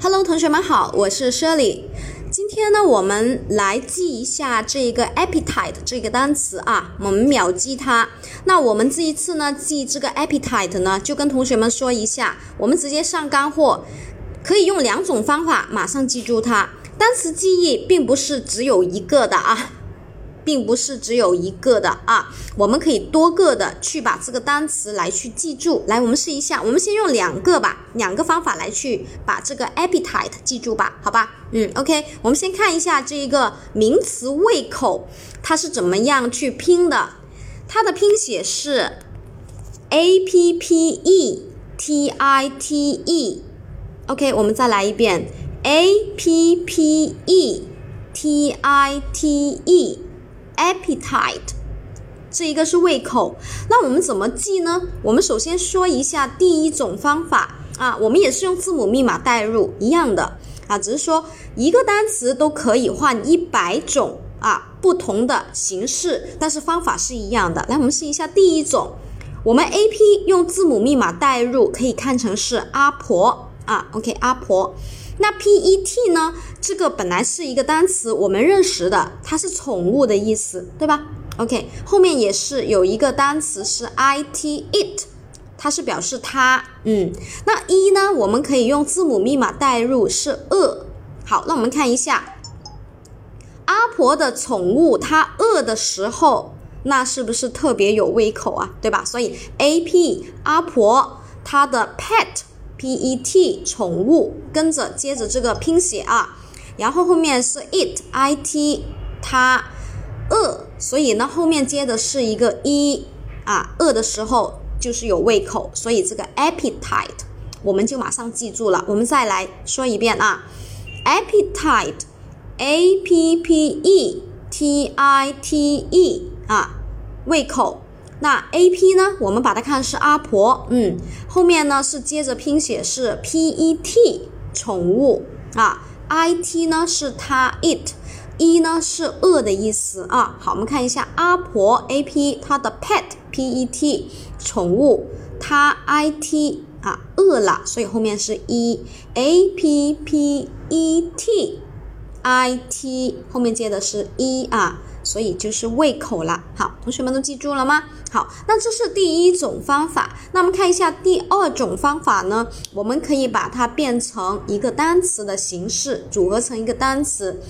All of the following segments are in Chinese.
Hello，同学们好，我是 Shirley。今天呢，我们来记一下这个 appetite 这个单词啊，我们秒记它。那我们这一次呢，记这个 appetite 呢，就跟同学们说一下，我们直接上干货，可以用两种方法马上记住它。单词记忆并不是只有一个的啊。并不是只有一个的啊，我们可以多个的去把这个单词来去记住。来，我们试一下，我们先用两个吧，两个方法来去把这个 appetite 记住吧，好吧？嗯，OK，我们先看一下这一个名词胃口，它是怎么样去拼的？它的拼写是 a p p e t i t e。OK，我们再来一遍 a p p e t i t e。appetite，这一个是胃口，那我们怎么记呢？我们首先说一下第一种方法啊，我们也是用字母密码代入一样的啊，只是说一个单词都可以换一百种啊不同的形式，但是方法是一样的。来，我们试一下第一种，我们 A P 用字母密码代入，可以看成是阿婆啊，OK，阿婆。那 P E T 呢？这个本来是一个单词，我们认识的，它是宠物的意思，对吧？OK，后面也是有一个单词是 I T it，它是表示它，嗯。那一呢？我们可以用字母密码代入，是饿。好，那我们看一下，阿婆的宠物它饿的时候，那是不是特别有胃口啊？对吧？所以 A P 阿婆它的 pet。Pet 宠物，跟着接着这个拼写啊，然后后面是 it，it 它饿，所以呢后面接的是一个一啊，饿的时候就是有胃口，所以这个 appetite 我们就马上记住了。我们再来说一遍啊，appetite，a p p e t i t e 啊，胃口。那 A P 呢？我们把它看是阿婆，嗯，后面呢是接着拼写是 P E T 宠物啊，I T 呢是它 it，E 呢是饿的意思啊。好，我们看一下阿婆 A P 它的 pet P E T 宠物，它 I T 啊饿了，所以后面是 E A P P E T I T 后面接的是一啊。所以就是胃口了。好，同学们都记住了吗？好，那这是第一种方法。那我们看一下第二种方法呢？我们可以把它变成一个单词的形式，组合成一个单词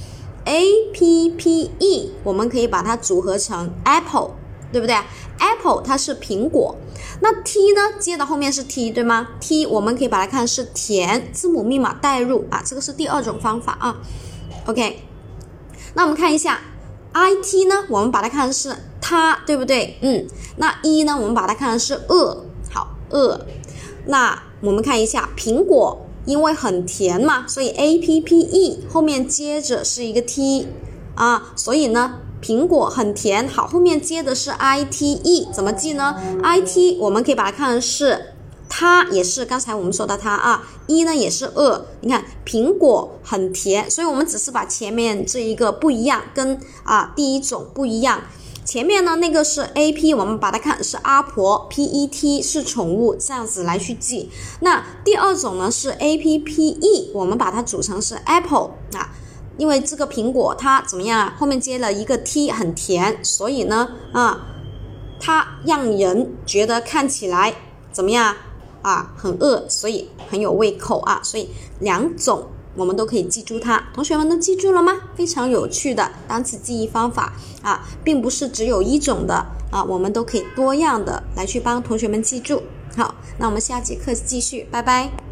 ，a p p e，我们可以把它组合成 apple，对不对？apple 它是苹果。那 t 呢？接的后面是 t，对吗？t 我们可以把它看是甜，字母密码代入啊，这个是第二种方法啊。OK，那我们看一下。I T 呢，我们把它看成是它，对不对？嗯，那一呢，我们把它看成是饿，好饿。那我们看一下苹果，因为很甜嘛，所以 A P P E 后面接着是一个 T 啊，所以呢，苹果很甜。好，后面接的是 I T E，怎么记呢？I T 我们可以把它看成是。它也是刚才我们说的它啊，一呢也是二。你看苹果很甜，所以我们只是把前面这一个不一样，跟啊第一种不一样。前面呢那个是 A P，我们把它看是阿婆，P E T 是宠物，这样子来去记。那第二种呢是 A P P E，我们把它组成是 Apple 啊，因为这个苹果它怎么样啊？后面接了一个 T，很甜，所以呢啊，它让人觉得看起来怎么样？啊，很饿，所以很有胃口啊，所以两种我们都可以记住它。同学们都记住了吗？非常有趣的单词记忆方法啊，并不是只有一种的啊，我们都可以多样的来去帮同学们记住。好，那我们下节课继续，拜拜。